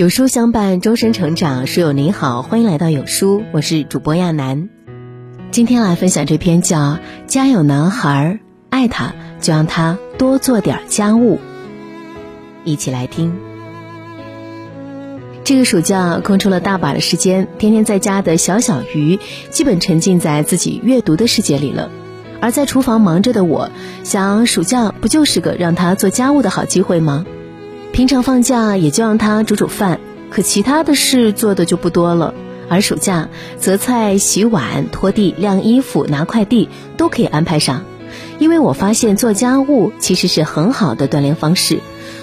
有书相伴，终身成长。书友您好，欢迎来到有书，我是主播亚楠。今天来分享这篇叫《家有男孩，爱他就让他多做点家务》，一起来听。这个暑假空出了大把的时间，天天在家的小小鱼基本沉浸在自己阅读的世界里了。而在厨房忙着的我，想暑假不就是个让他做家务的好机会吗？平常放假也就让他煮煮饭，可其他的事做的就不多了。而暑假择菜、洗碗、拖地、晾衣服、拿快递都可以安排上，因为我发现做家务其实是很好的锻炼方式，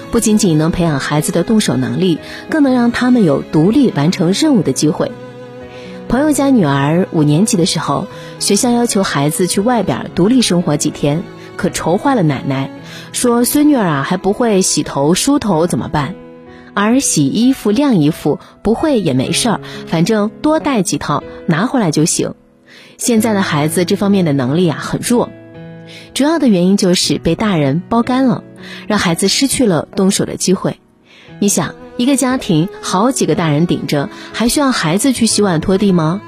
不仅仅能培养孩子的动手能力，更能让他们有独立完成任务的机会。朋友家女儿五年级的时候，学校要求孩子去外边独立生活几天。可愁坏了奶奶，说孙女儿啊还不会洗头梳头怎么办？而洗衣服晾衣服不会也没事儿，反正多带几套拿回来就行。现在的孩子这方面的能力啊很弱，主要的原因就是被大人包干了，让孩子失去了动手的机会。你想，一个家庭好几个大人顶着，还需要孩子去洗碗拖地吗？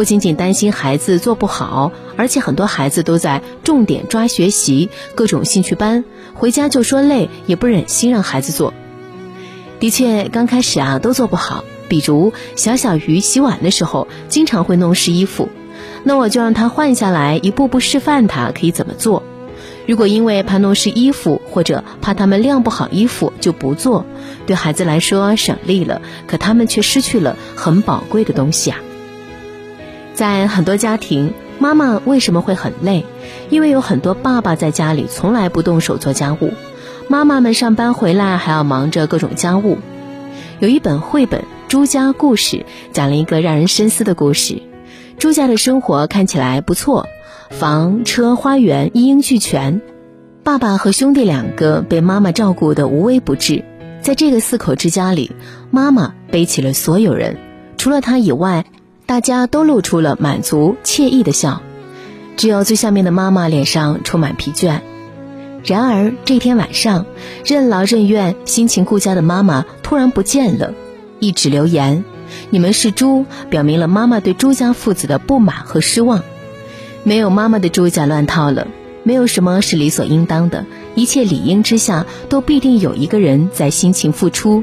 不仅仅担心孩子做不好，而且很多孩子都在重点抓学习，各种兴趣班，回家就说累，也不忍心让孩子做。的确，刚开始啊都做不好，比如小小鱼洗碗的时候，经常会弄湿衣服，那我就让他换下来，一步步示范他可以怎么做。如果因为怕弄湿衣服，或者怕他们晾不好衣服就不做，对孩子来说省力了，可他们却失去了很宝贵的东西啊。在很多家庭，妈妈为什么会很累？因为有很多爸爸在家里从来不动手做家务，妈妈们上班回来还要忙着各种家务。有一本绘本《朱家故事》，讲了一个让人深思的故事。朱家的生活看起来不错，房车花园一应俱全，爸爸和兄弟两个被妈妈照顾得无微不至。在这个四口之家里，妈妈背起了所有人，除了她以外。大家都露出了满足惬意的笑，只有最下面的妈妈脸上充满疲倦。然而这天晚上，任劳任怨、辛勤顾家的妈妈突然不见了。一纸留言：“你们是猪”，表明了妈妈对朱家父子的不满和失望。没有妈妈的朱家乱套了，没有什么是理所应当的，一切理应之下都必定有一个人在辛勤付出。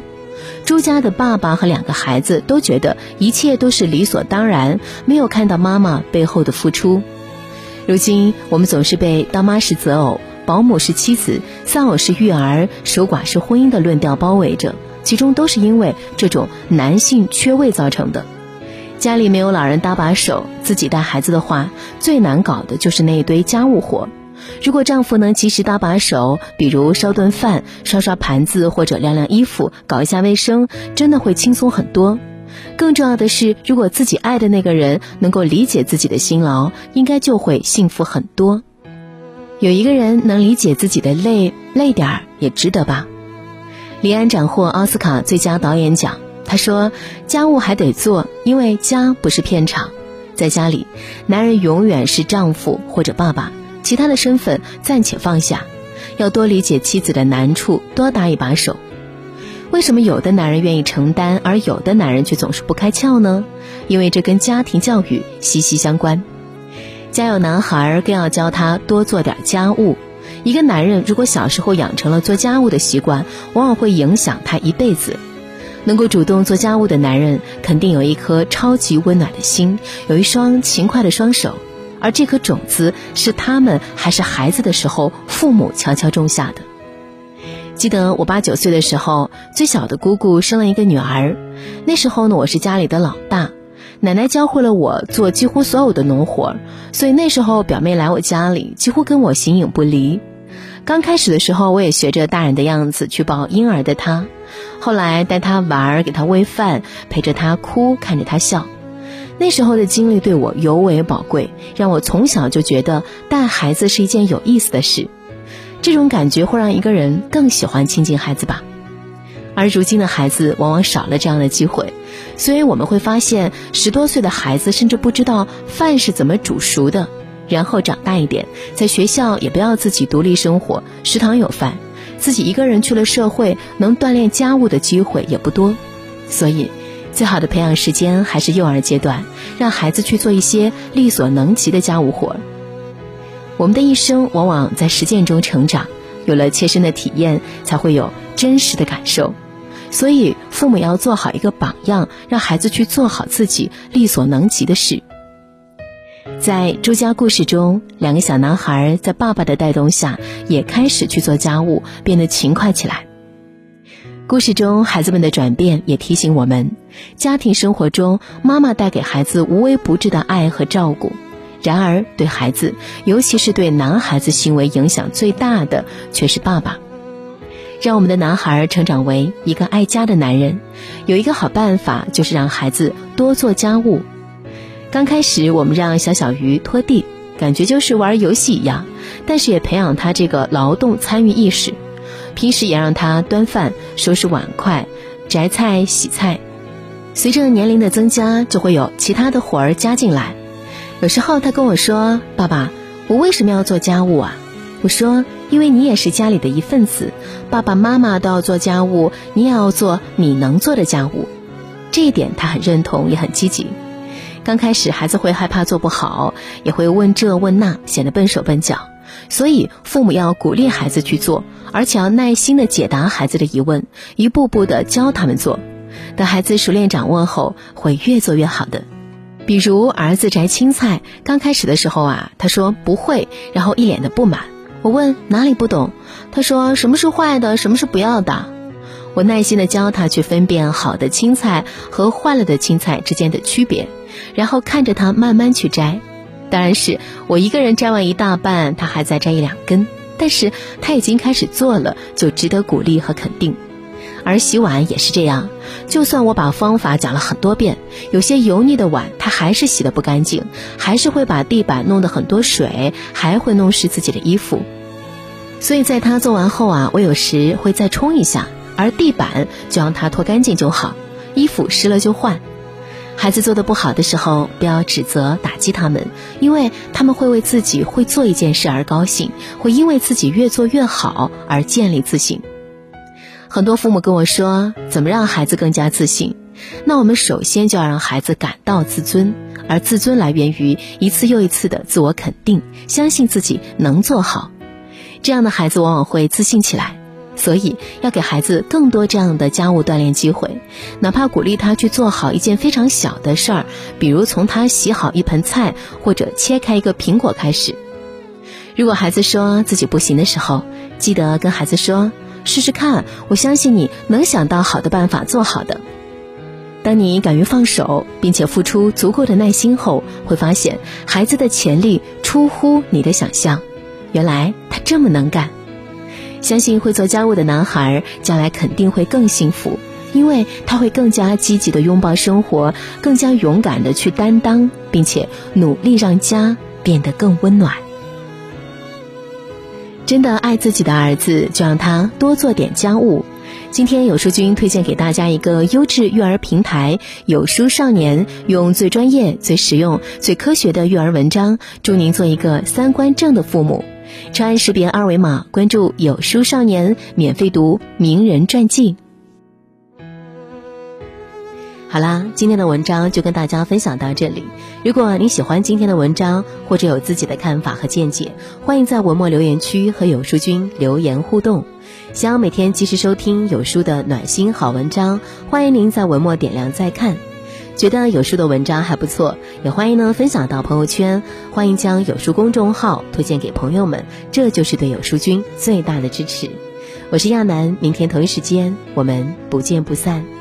朱家的爸爸和两个孩子都觉得一切都是理所当然，没有看到妈妈背后的付出。如今我们总是被“当妈是择偶，保姆是妻子，丧偶是育儿，守寡是婚姻”的论调包围着，其中都是因为这种男性缺位造成的。家里没有老人搭把手，自己带孩子的话，最难搞的就是那一堆家务活。如果丈夫能及时搭把手，比如烧顿饭、刷刷盘子或者晾晾衣服、搞一下卫生，真的会轻松很多。更重要的是，如果自己爱的那个人能够理解自己的辛劳，应该就会幸福很多。有一个人能理解自己的累，累点儿也值得吧？李安斩获奥斯卡最佳导演奖，他说：“家务还得做，因为家不是片场，在家里，男人永远是丈夫或者爸爸。”其他的身份暂且放下，要多理解妻子的难处，多搭一把手。为什么有的男人愿意承担，而有的男人却总是不开窍呢？因为这跟家庭教育息息相关。家有男孩，更要教他多做点家务。一个男人如果小时候养成了做家务的习惯，往往会影响他一辈子。能够主动做家务的男人，肯定有一颗超级温暖的心，有一双勤快的双手。而这颗种子是他们还是孩子的时候，父母悄悄种下的。记得我八九岁的时候，最小的姑姑生了一个女儿。那时候呢，我是家里的老大，奶奶教会了我做几乎所有的农活，所以那时候表妹来我家里，几乎跟我形影不离。刚开始的时候，我也学着大人的样子去抱婴儿的她，后来带她玩，给她喂饭，陪着她哭，看着她笑。那时候的经历对我尤为宝贵，让我从小就觉得带孩子是一件有意思的事。这种感觉会让一个人更喜欢亲近孩子吧。而如今的孩子往往少了这样的机会，所以我们会发现，十多岁的孩子甚至不知道饭是怎么煮熟的。然后长大一点，在学校也不要自己独立生活，食堂有饭，自己一个人去了社会，能锻炼家务的机会也不多。所以，最好的培养时间还是幼儿阶段，让孩子去做一些力所能及的家务活。我们的一生往往在实践中成长，有了切身的体验，才会有真实的感受。所以，父母要做好一个榜样，让孩子去做好自己力所能及的事。在《朱家故事》中，两个小男孩在爸爸的带动下，也开始去做家务，变得勤快起来。故事中孩子们的转变，也提醒我们：家庭生活中，妈妈带给孩子无微不至的爱和照顾；然而，对孩子，尤其是对男孩子行为影响最大的，却是爸爸。让我们的男孩成长为一个爱家的男人，有一个好办法，就是让孩子多做家务。刚开始，我们让小小鱼拖地，感觉就是玩游戏一样，但是也培养他这个劳动参与意识。平时也让他端饭、收拾碗筷、摘菜、洗菜。随着年龄的增加，就会有其他的活儿加进来。有时候他跟我说：“爸爸，我为什么要做家务啊？”我说。因为你也是家里的一份子，爸爸妈妈都要做家务，你也要做你能做的家务。这一点他很认同，也很积极。刚开始孩子会害怕做不好，也会问这问那，显得笨手笨脚。所以父母要鼓励孩子去做，而且要耐心的解答孩子的疑问，一步步的教他们做。等孩子熟练掌握后，会越做越好的。比如儿子摘青菜，刚开始的时候啊，他说不会，然后一脸的不满。我问哪里不懂，他说什么是坏的，什么是不要的。我耐心的教他去分辨好的青菜和坏了的青菜之间的区别，然后看着他慢慢去摘。当然是我一个人摘完一大半，他还在摘一两根，但是他已经开始做了，就值得鼓励和肯定。而洗碗也是这样，就算我把方法讲了很多遍，有些油腻的碗他还是洗得不干净，还是会把地板弄得很多水，还会弄湿自己的衣服。所以在他做完后啊，我有时会再冲一下，而地板就让他拖干净就好，衣服湿了就换。孩子做的不好的时候，不要指责打击他们，因为他们会为自己会做一件事而高兴，会因为自己越做越好而建立自信。很多父母跟我说，怎么让孩子更加自信？那我们首先就要让孩子感到自尊，而自尊来源于一次又一次的自我肯定，相信自己能做好。这样的孩子往往会自信起来。所以要给孩子更多这样的家务锻炼机会，哪怕鼓励他去做好一件非常小的事儿，比如从他洗好一盆菜或者切开一个苹果开始。如果孩子说自己不行的时候，记得跟孩子说。试试看，我相信你能想到好的办法做好的。当你敢于放手，并且付出足够的耐心后，会发现孩子的潜力出乎你的想象。原来他这么能干。相信会做家务的男孩将来肯定会更幸福，因为他会更加积极的拥抱生活，更加勇敢的去担当，并且努力让家变得更温暖。真的爱自己的儿子，就让他多做点家务。今天有书君推荐给大家一个优质育儿平台——有书少年，用最专业、最实用、最科学的育儿文章，助您做一个三观正的父母。长按识别二维码，关注有书少年，免费读名人传记。好啦，今天的文章就跟大家分享到这里。如果你喜欢今天的文章，或者有自己的看法和见解，欢迎在文末留言区和有书君留言互动。想要每天及时收听有书的暖心好文章，欢迎您在文末点亮再看。觉得有书的文章还不错，也欢迎呢分享到朋友圈。欢迎将有书公众号推荐给朋友们，这就是对有书君最大的支持。我是亚楠，明天同一时间我们不见不散。